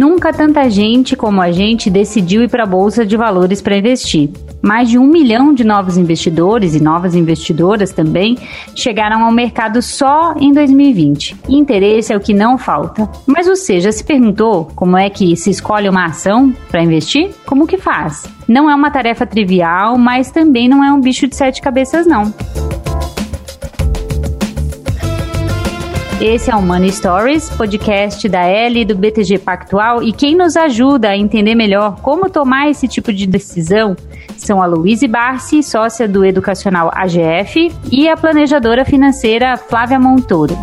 Nunca tanta gente como a gente decidiu ir para a Bolsa de Valores para investir. Mais de um milhão de novos investidores e novas investidoras também chegaram ao mercado só em 2020. Interesse é o que não falta. Mas você já se perguntou como é que se escolhe uma ação para investir? Como que faz? Não é uma tarefa trivial, mas também não é um bicho de sete cabeças, não. Esse é o Money Stories, podcast da L do BTG Pactual e quem nos ajuda a entender melhor como tomar esse tipo de decisão são a Luíse Barsi, sócia do Educacional AGF, e a planejadora financeira Flávia Montoro.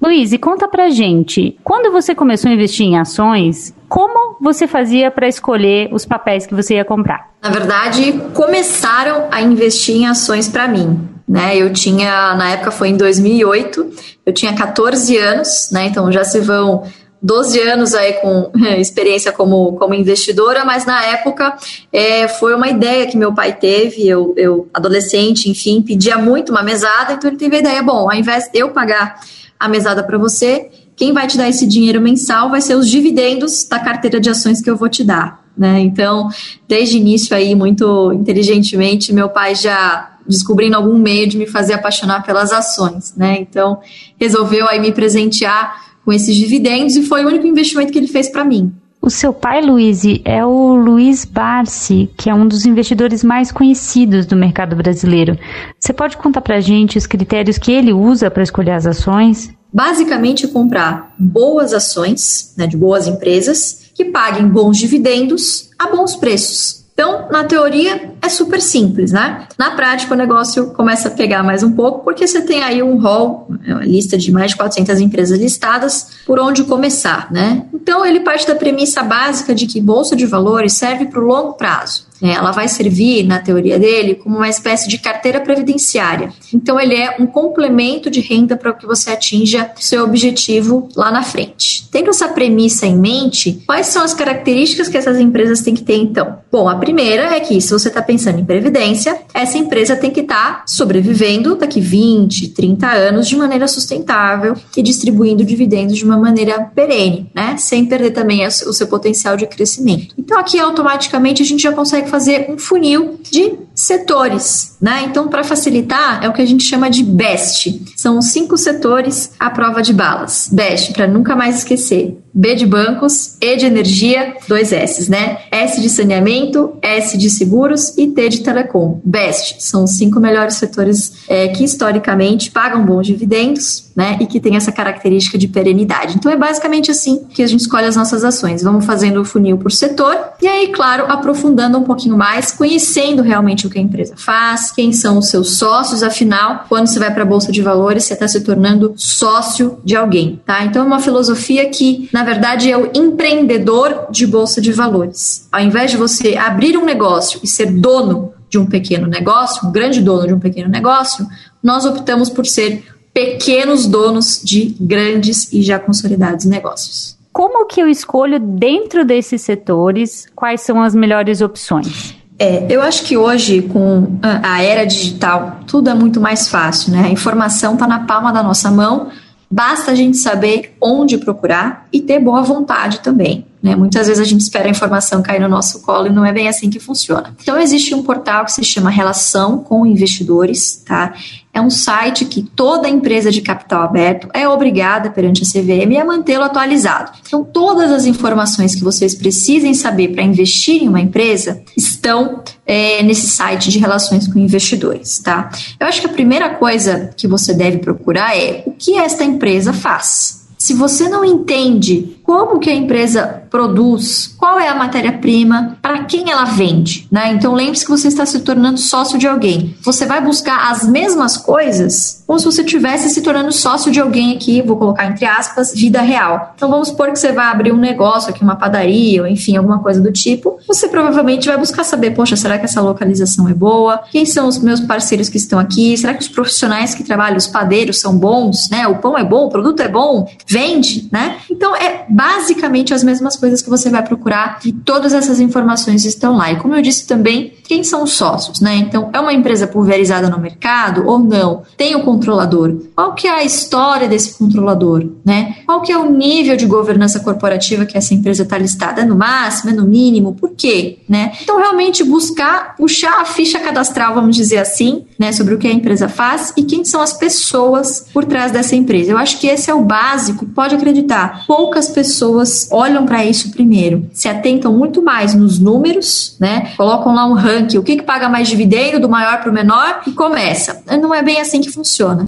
Luíse, conta pra gente, quando você começou a investir em ações, como você fazia para escolher os papéis que você ia comprar? Na verdade, começaram a investir em ações para mim né? Eu tinha, na época foi em 2008, eu tinha 14 anos, né? Então já se vão 12 anos aí com experiência como, como investidora, mas na época é, foi uma ideia que meu pai teve, eu, eu, adolescente, enfim, pedia muito uma mesada, então ele teve a ideia, bom, ao invés de eu pagar a mesada para você, quem vai te dar esse dinheiro mensal vai ser os dividendos da carteira de ações que eu vou te dar. Né? Então, desde início aí, muito inteligentemente, meu pai já descobrindo algum meio de me fazer apaixonar pelas ações, né? Então, resolveu aí me presentear com esses dividendos e foi o único investimento que ele fez para mim. O seu pai, Luiz, é o Luiz Barsi, que é um dos investidores mais conhecidos do mercado brasileiro. Você pode contar para a gente os critérios que ele usa para escolher as ações? Basicamente, comprar boas ações, né, de boas empresas, que paguem bons dividendos a bons preços. Então, na teoria, é super simples, né? Na prática, o negócio começa a pegar mais um pouco, porque você tem aí um rol, uma lista de mais de 400 empresas listadas, por onde começar, né? Então, ele parte da premissa básica de que bolsa de valores serve para o longo prazo. É, ela vai servir, na teoria dele, como uma espécie de carteira previdenciária. Então, ele é um complemento de renda para que você atinja seu objetivo lá na frente. Tendo essa premissa em mente, quais são as características que essas empresas têm que ter, então? Bom, a primeira é que, se você está pensando em previdência, essa empresa tem que estar tá sobrevivendo daqui 20, 30 anos de maneira sustentável e distribuindo dividendos de uma maneira perene, né? Sem perder também o seu potencial de crescimento. Então, aqui automaticamente a gente já consegue fazer um funil de setores, né? Então, para facilitar, é o que a gente chama de BEST. São cinco setores à prova de balas. BEST, para nunca mais esquecer. B de bancos, E de energia, dois S, né? S de saneamento, S de seguros e T de telecom. BEST são os cinco melhores setores é, que historicamente pagam bons dividendos, né? E que tem essa característica de perenidade. Então é basicamente assim que a gente escolhe as nossas ações. Vamos fazendo o funil por setor e aí, claro, aprofundando um pouquinho mais, conhecendo realmente o que a empresa faz, quem são os seus sócios, afinal, quando você vai para a bolsa de valores, você está se tornando sócio de alguém, tá? Então é uma filosofia que, na verdade, é o empreendedor de bolsa de valores. Ao invés de você abrir um negócio e ser dono de um pequeno negócio, um grande dono de um pequeno negócio, nós optamos por ser pequenos donos de grandes e já consolidados negócios. Como que eu escolho dentro desses setores quais são as melhores opções? É, eu acho que hoje, com a era digital, tudo é muito mais fácil, né? A informação está na palma da nossa mão, basta a gente saber onde procurar e ter boa vontade também. Né? Muitas vezes a gente espera a informação cair no nosso colo e não é bem assim que funciona. Então, existe um portal que se chama Relação com Investidores, tá? É um site que toda empresa de capital aberto é obrigada perante a CVM a mantê-lo atualizado. Então, todas as informações que vocês precisem saber para investir em uma empresa estão é, nesse site de relações com investidores, tá? Eu acho que a primeira coisa que você deve procurar é o que esta empresa faz. Se você não entende como que a empresa produz, qual é a matéria-prima, para quem ela vende, né? Então lembre-se que você está se tornando sócio de alguém. Você vai buscar as mesmas coisas como se você estivesse se tornando sócio de alguém aqui, vou colocar entre aspas, vida real. Então vamos supor que você vai abrir um negócio aqui, uma padaria, ou enfim, alguma coisa do tipo. Você provavelmente vai buscar saber, poxa, será que essa localização é boa? Quem são os meus parceiros que estão aqui? Será que os profissionais que trabalham, os padeiros, são bons, né? O pão é bom, o produto é bom, vende, né? Então é basicamente as mesmas coisas que você vai procurar e todas essas informações estão lá. E como eu disse também, quem são os sócios, né? Então, é uma empresa pulverizada no mercado ou não? Tem o controlador? Qual que é a história desse controlador, né? Qual que é o nível de governança corporativa que essa empresa está listada? É no máximo, é no mínimo? Por quê, né? Então, realmente buscar puxar a ficha cadastral, vamos dizer assim, né, sobre o que a empresa faz e quem são as pessoas por trás dessa empresa. Eu acho que esse é o básico, pode acreditar. Poucas pessoas olham para isso primeiro, se atentam muito mais nos números, né? Colocam lá um ranking, o que, que paga mais dividendo, do maior para o menor, e começa. Não é bem assim que funciona.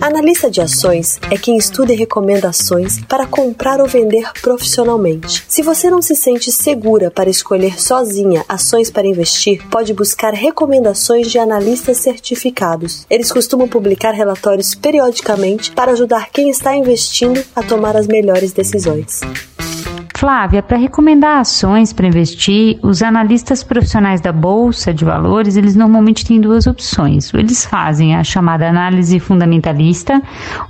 Analista de ações é quem estuda e recomenda ações para comprar ou vender profissionalmente. Se você não se sente segura para escolher sozinha ações para investir, pode buscar recomendações de analistas certificados. Eles costumam publicar relatórios periodicamente para ajudar quem está investindo a tomar as melhores decisões. Flávia, para recomendar ações para investir, os analistas profissionais da bolsa de valores, eles normalmente têm duas opções. Eles fazem a chamada análise fundamentalista,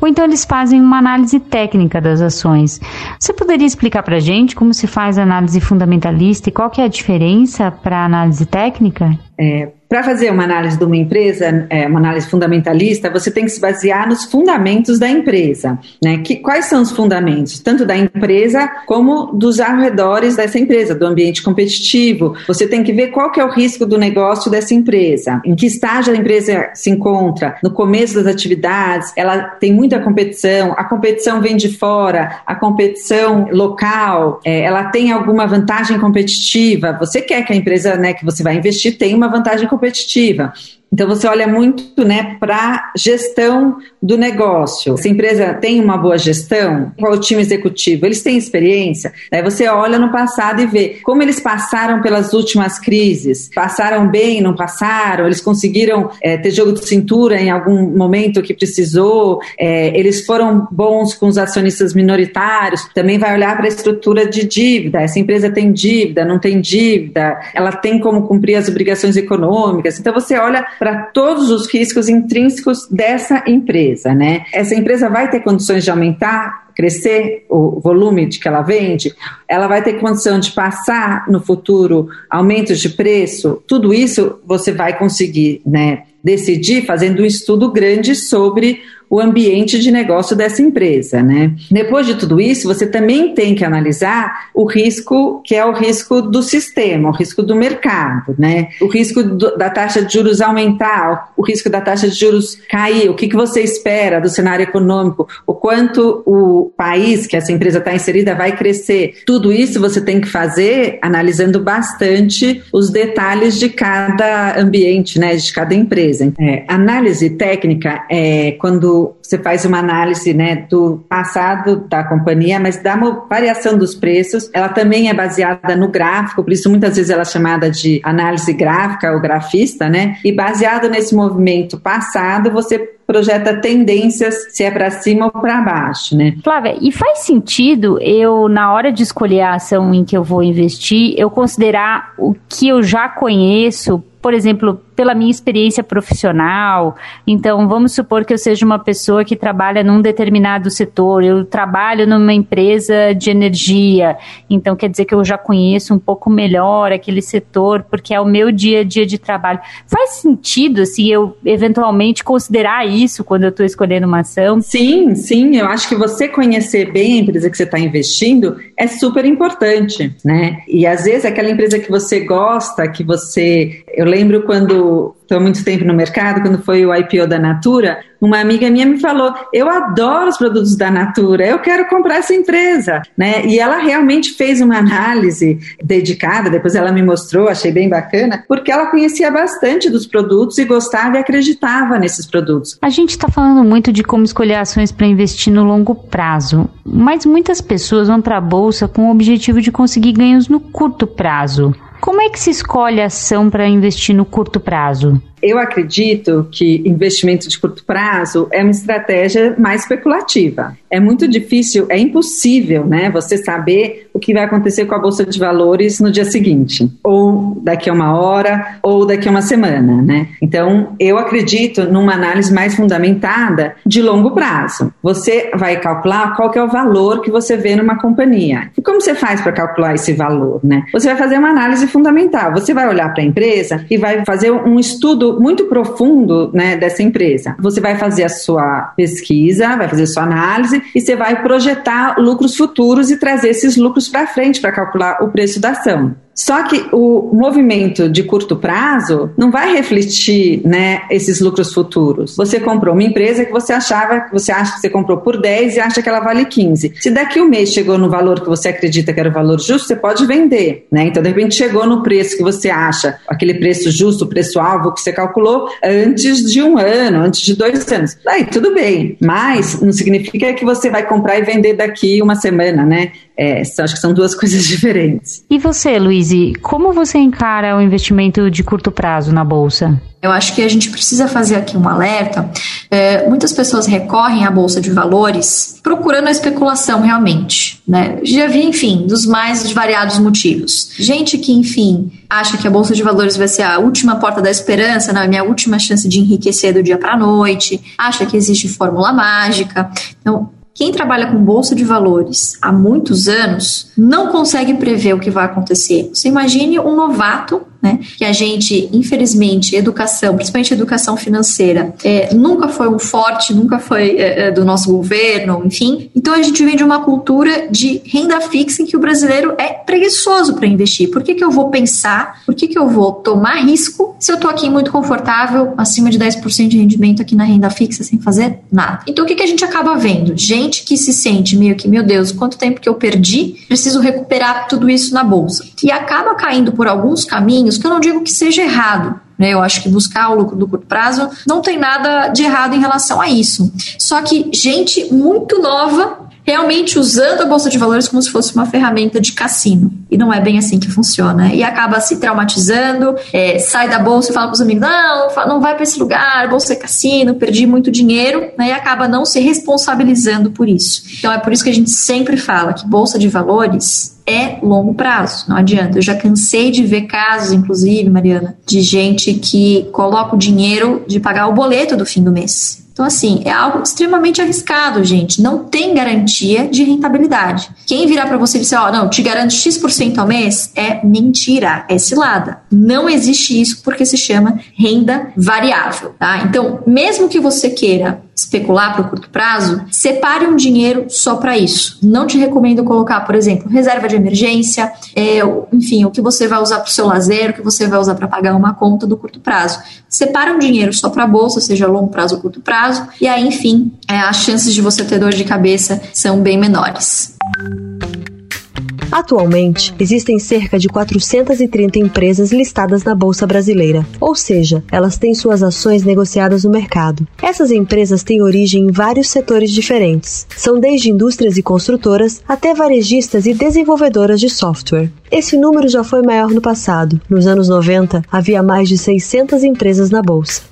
ou então eles fazem uma análise técnica das ações. Você poderia explicar para a gente como se faz a análise fundamentalista e qual que é a diferença para a análise técnica? É, para fazer uma análise de uma empresa, é, uma análise fundamentalista, você tem que se basear nos fundamentos da empresa. Né? Que, quais são os fundamentos, tanto da empresa como dos arredores dessa empresa, do ambiente competitivo? Você tem que ver qual que é o risco do negócio dessa empresa, em que estágio a empresa se encontra, no começo das atividades, ela tem muita competição, a competição vem de fora, a competição local, é, ela tem alguma vantagem competitiva. Você quer que a empresa né, que você vai investir tenha uma vantagem competitiva competitiva. Então você olha muito né, para gestão do negócio. Se a empresa tem uma boa gestão, qual o time executivo? Eles têm experiência? Aí você olha no passado e vê como eles passaram pelas últimas crises. Passaram bem, não passaram? Eles conseguiram é, ter jogo de cintura em algum momento que precisou? É, eles foram bons com os acionistas minoritários? Também vai olhar para a estrutura de dívida. Essa empresa tem dívida, não tem dívida? Ela tem como cumprir as obrigações econômicas? Então você olha para todos os riscos intrínsecos dessa empresa, né? Essa empresa vai ter condições de aumentar crescer o volume de que ela vende, ela vai ter condição de passar no futuro aumentos de preço, tudo isso você vai conseguir né, decidir fazendo um estudo grande sobre o ambiente de negócio dessa empresa, né? Depois de tudo isso, você também tem que analisar o risco que é o risco do sistema, o risco do mercado, né? O risco do, da taxa de juros aumentar, o risco da taxa de juros cair, o que, que você espera do cenário econômico, o quanto o país que essa empresa está inserida vai crescer. Tudo isso você tem que fazer analisando bastante os detalhes de cada ambiente, né? De cada empresa. É, análise técnica é quando você faz uma análise né, do passado da companhia, mas da variação dos preços. Ela também é baseada no gráfico, por isso muitas vezes ela é chamada de análise gráfica ou grafista, né? E baseado nesse movimento passado, você projeta tendências se é para cima ou para baixo, né? Flávia, e faz sentido eu, na hora de escolher a ação em que eu vou investir, eu considerar o que eu já conheço, por exemplo, pela minha experiência profissional. Então, vamos supor que eu seja uma pessoa que trabalha num determinado setor, eu trabalho numa empresa de energia, então quer dizer que eu já conheço um pouco melhor aquele setor, porque é o meu dia a dia de trabalho. Faz sentido, assim, eu eventualmente considerar isso quando eu estou escolhendo uma ação? Sim, sim, eu acho que você conhecer bem a empresa que você está investindo é super importante, né? E às vezes aquela empresa que você gosta, que você. Eu lembro quando estou há muito tempo no mercado, quando foi o IPO da Natura, uma amiga minha me falou: Eu adoro os produtos da Natura, eu quero comprar essa empresa. Né? E ela realmente fez uma análise dedicada, depois ela me mostrou, achei bem bacana, porque ela conhecia bastante dos produtos e gostava e acreditava nesses produtos. A gente está falando muito de como escolher ações para investir no longo prazo, mas muitas pessoas vão para a bolsa com o objetivo de conseguir ganhos no curto prazo. Como é que se escolhe a ação para investir no curto prazo? Eu acredito que investimento de curto prazo é uma estratégia mais especulativa. É muito difícil, é impossível, né, você saber o que vai acontecer com a bolsa de valores no dia seguinte, ou daqui a uma hora, ou daqui a uma semana, né? Então, eu acredito numa análise mais fundamentada de longo prazo. Você vai calcular qual é o valor que você vê numa companhia. E como você faz para calcular esse valor, né? Você vai fazer uma análise fundamental. Você vai olhar para a empresa e vai fazer um muito profundo, né, dessa empresa. Você vai fazer a sua pesquisa, vai fazer a sua análise e você vai projetar lucros futuros e trazer esses lucros para frente para calcular o preço da ação. Só que o movimento de curto prazo não vai refletir né, esses lucros futuros. Você comprou uma empresa que você achava, você acha que você comprou por 10 e acha que ela vale 15. Se daqui um mês chegou no valor que você acredita que era o valor justo, você pode vender. Né? Então, de repente, chegou no preço que você acha, aquele preço justo, o preço-alvo que você calculou antes de um ano, antes de dois anos. Daí, tudo bem. Mas não significa que você vai comprar e vender daqui uma semana, né? É, acho que são duas coisas diferentes. E você, Luiz, como você encara o investimento de curto prazo na Bolsa? Eu acho que a gente precisa fazer aqui um alerta. É, muitas pessoas recorrem à bolsa de valores procurando a especulação realmente. Né? Já vi, enfim, dos mais variados motivos. Gente que, enfim, acha que a bolsa de valores vai ser a última porta da esperança, né? a minha última chance de enriquecer do dia para a noite, acha que existe fórmula mágica. Então, quem trabalha com bolsa de valores há muitos anos não consegue prever o que vai acontecer. Você imagine um novato né? Que a gente, infelizmente, educação, principalmente educação financeira, é, nunca foi um forte, nunca foi é, é, do nosso governo, enfim. Então a gente vem de uma cultura de renda fixa em que o brasileiro é preguiçoso para investir. Por que, que eu vou pensar? Por que, que eu vou tomar risco se eu estou aqui muito confortável, acima de 10% de rendimento aqui na renda fixa, sem fazer nada? Então o que, que a gente acaba vendo? Gente que se sente meio que, meu Deus, quanto tempo que eu perdi, preciso recuperar tudo isso na bolsa. E acaba caindo por alguns caminhos caminhos, que eu não digo que seja errado. Né? Eu acho que buscar o lucro do curto prazo não tem nada de errado em relação a isso. Só que gente muito nova realmente usando a bolsa de valores como se fosse uma ferramenta de cassino. E não é bem assim que funciona. E acaba se traumatizando, é, sai da bolsa e fala para os amigos: não, não vai para esse lugar, bolsa é cassino, perdi muito dinheiro, né? e acaba não se responsabilizando por isso. Então é por isso que a gente sempre fala que bolsa de valores é longo prazo, não adianta. Eu já cansei de ver casos, inclusive, Mariana, de gente que coloca o dinheiro de pagar o boleto do fim do mês. Então, assim, é algo extremamente arriscado, gente. Não tem garantia de rentabilidade. Quem virar para você e disser, ó, oh, não, te garanto X% ao mês, é mentira, é cilada. Não existe isso porque se chama renda variável, tá? Então, mesmo que você queira especular para o curto prazo, separe um dinheiro só para isso. Não te recomendo colocar, por exemplo, reserva de emergência, é, enfim, o que você vai usar para o seu lazer, o que você vai usar para pagar uma conta do curto prazo. Separe um dinheiro só para a bolsa, seja longo prazo ou curto prazo, e aí, enfim, é, as chances de você ter dor de cabeça são bem menores. Atualmente, existem cerca de 430 empresas listadas na Bolsa Brasileira, ou seja, elas têm suas ações negociadas no mercado. Essas empresas têm origem em vários setores diferentes. São desde indústrias e construtoras até varejistas e desenvolvedoras de software. Esse número já foi maior no passado. Nos anos 90, havia mais de 600 empresas na bolsa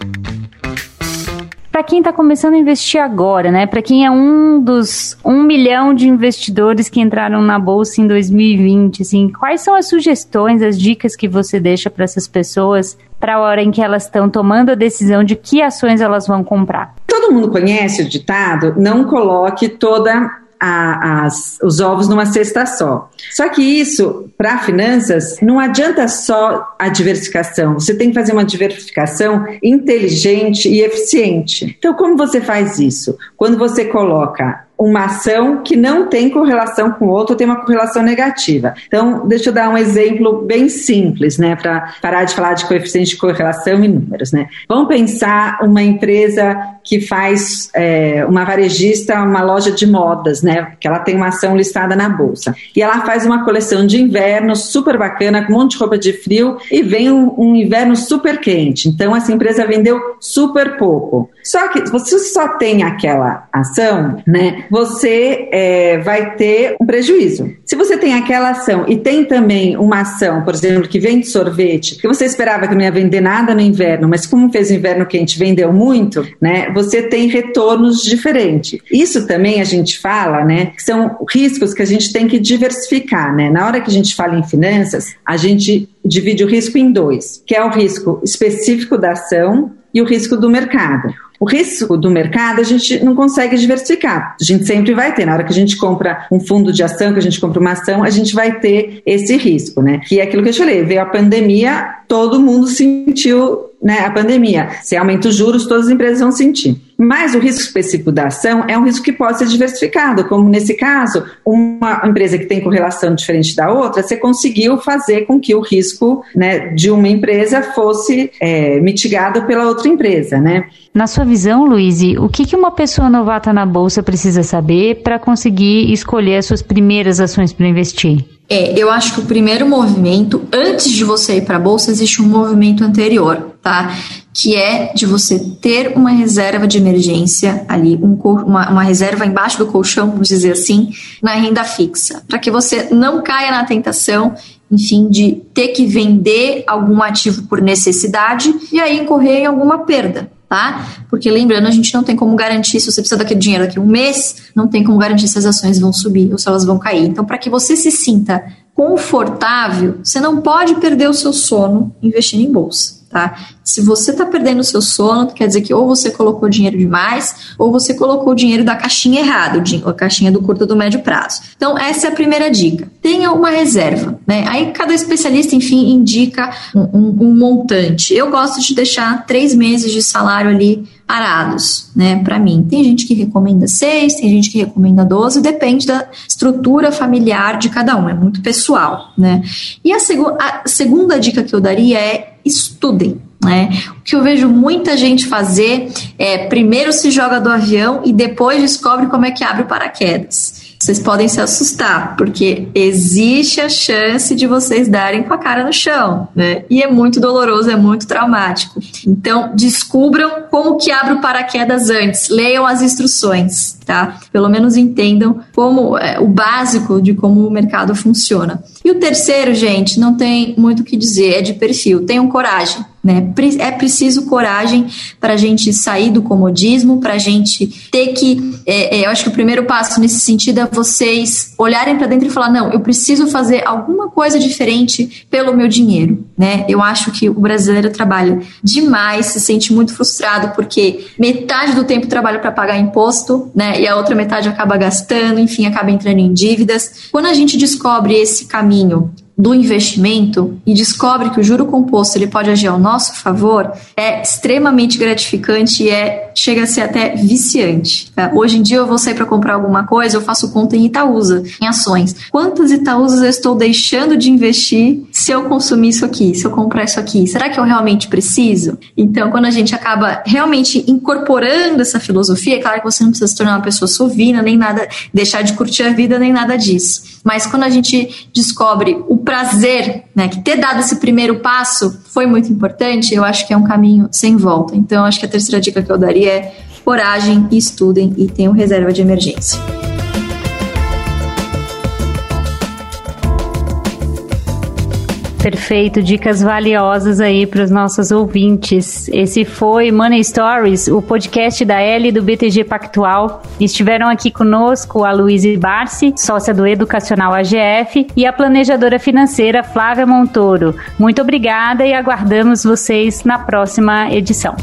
para quem está começando a investir agora, né? Para quem é um dos um milhão de investidores que entraram na bolsa em 2020, assim, quais são as sugestões, as dicas que você deixa para essas pessoas para a hora em que elas estão tomando a decisão de que ações elas vão comprar? Todo mundo conhece o ditado: não coloque toda a, as, os ovos numa cesta só. Só que isso, para finanças, não adianta só a diversificação. Você tem que fazer uma diversificação inteligente e eficiente. Então, como você faz isso? Quando você coloca uma ação que não tem correlação com outra, tem uma correlação negativa. Então, deixa eu dar um exemplo bem simples, né, para parar de falar de coeficiente de correlação e números, né. Vamos pensar uma empresa que faz é, uma varejista, uma loja de modas, né, que ela tem uma ação listada na bolsa e ela faz uma coleção de inverno super bacana com um monte de roupa de frio e vem um, um inverno super quente. Então, essa empresa vendeu super pouco. Só que você só tem aquela ação, né, você é, vai ter um prejuízo. Se você tem aquela ação e tem também uma ação, por exemplo, que vende sorvete, que você esperava que não ia vender nada no inverno, mas como fez o inverno quente, vendeu muito, né? Você tem retornos diferentes. Isso também a gente fala, né? Que são riscos que a gente tem que diversificar, né? Na hora que a gente fala em finanças, a gente divide o risco em dois, que é o risco específico da ação e o risco do mercado. O risco do mercado a gente não consegue diversificar. A gente sempre vai ter. Na hora que a gente compra um fundo de ação, que a gente compra uma ação, a gente vai ter esse risco, né? Que é aquilo que eu te falei. Veio a pandemia, todo mundo sentiu né, a pandemia. Se aumenta os juros, todas as empresas vão sentir. Mas o risco específico da ação é um risco que pode ser diversificado, como nesse caso, uma empresa que tem correlação diferente da outra, você conseguiu fazer com que o risco né, de uma empresa fosse é, mitigado pela outra empresa, né? Na sua visão, Luiz, o que, que uma pessoa novata na bolsa precisa saber para conseguir escolher as suas primeiras ações para investir? É, eu acho que o primeiro movimento, antes de você ir para a bolsa, existe um movimento anterior, tá? Que é de você ter uma reserva de emergência ali, um, uma, uma reserva embaixo do colchão, vamos dizer assim, na renda fixa, para que você não caia na tentação enfim, de ter que vender algum ativo por necessidade e aí incorrer em alguma perda tá? Porque lembrando, a gente não tem como garantir se você precisa daquele dinheiro daqui a um mês, não tem como garantir se as ações vão subir ou se elas vão cair. Então, para que você se sinta confortável, você não pode perder o seu sono investindo em bolsa tá? Se você está perdendo o seu sono, quer dizer que ou você colocou dinheiro demais, ou você colocou o dinheiro da caixinha errada, a caixinha do curto do médio prazo. Então, essa é a primeira dica. Tenha uma reserva, né? Aí cada especialista, enfim, indica um, um, um montante. Eu gosto de deixar três meses de salário ali parados, né, para mim. Tem gente que recomenda seis, tem gente que recomenda doze, depende da estrutura familiar de cada um, é muito pessoal, né. E a, a segunda dica que eu daria é estudem. Né? O que eu vejo muita gente fazer é primeiro se joga do avião e depois descobre como é que abre o paraquedas vocês podem se assustar, porque existe a chance de vocês darem com a cara no chão, né? E é muito doloroso, é muito traumático. Então, descubram como que abre o paraquedas antes, leiam as instruções, tá? Pelo menos entendam como é, o básico de como o mercado funciona. E o terceiro, gente, não tem muito o que dizer, é de perfil. Tenham coragem. Né? É preciso coragem para a gente sair do comodismo, para a gente ter que. É, é, eu acho que o primeiro passo nesse sentido é vocês olharem para dentro e falar: não, eu preciso fazer alguma coisa diferente pelo meu dinheiro. Né? Eu acho que o brasileiro trabalha demais, se sente muito frustrado porque metade do tempo trabalha para pagar imposto, né? E a outra metade acaba gastando, enfim, acaba entrando em dívidas. Quando a gente descobre esse caminho do investimento e descobre que o juro composto ele pode agir ao nosso favor, é extremamente gratificante e é, chega a ser até viciante. Tá? Hoje em dia eu vou sair para comprar alguma coisa, eu faço conta em Itaúsa, em ações. Quantas Itaúsas eu estou deixando de investir se eu consumir isso aqui, se eu comprar isso aqui? Será que eu realmente preciso? Então, quando a gente acaba realmente incorporando essa filosofia, é claro que você não precisa se tornar uma pessoa sovina, nem nada, deixar de curtir a vida, nem nada disso. Mas quando a gente descobre o prazer, né, que ter dado esse primeiro passo foi muito importante, eu acho que é um caminho sem volta. Então, acho que a terceira dica que eu daria é coragem, estudem e tenham reserva de emergência. Perfeito, dicas valiosas aí para os nossos ouvintes. Esse foi Money Stories, o podcast da L do BTG Pactual. Estiveram aqui conosco a Luísa Barsi, sócia do Educacional AGF, e a planejadora financeira Flávia Montoro. Muito obrigada e aguardamos vocês na próxima edição.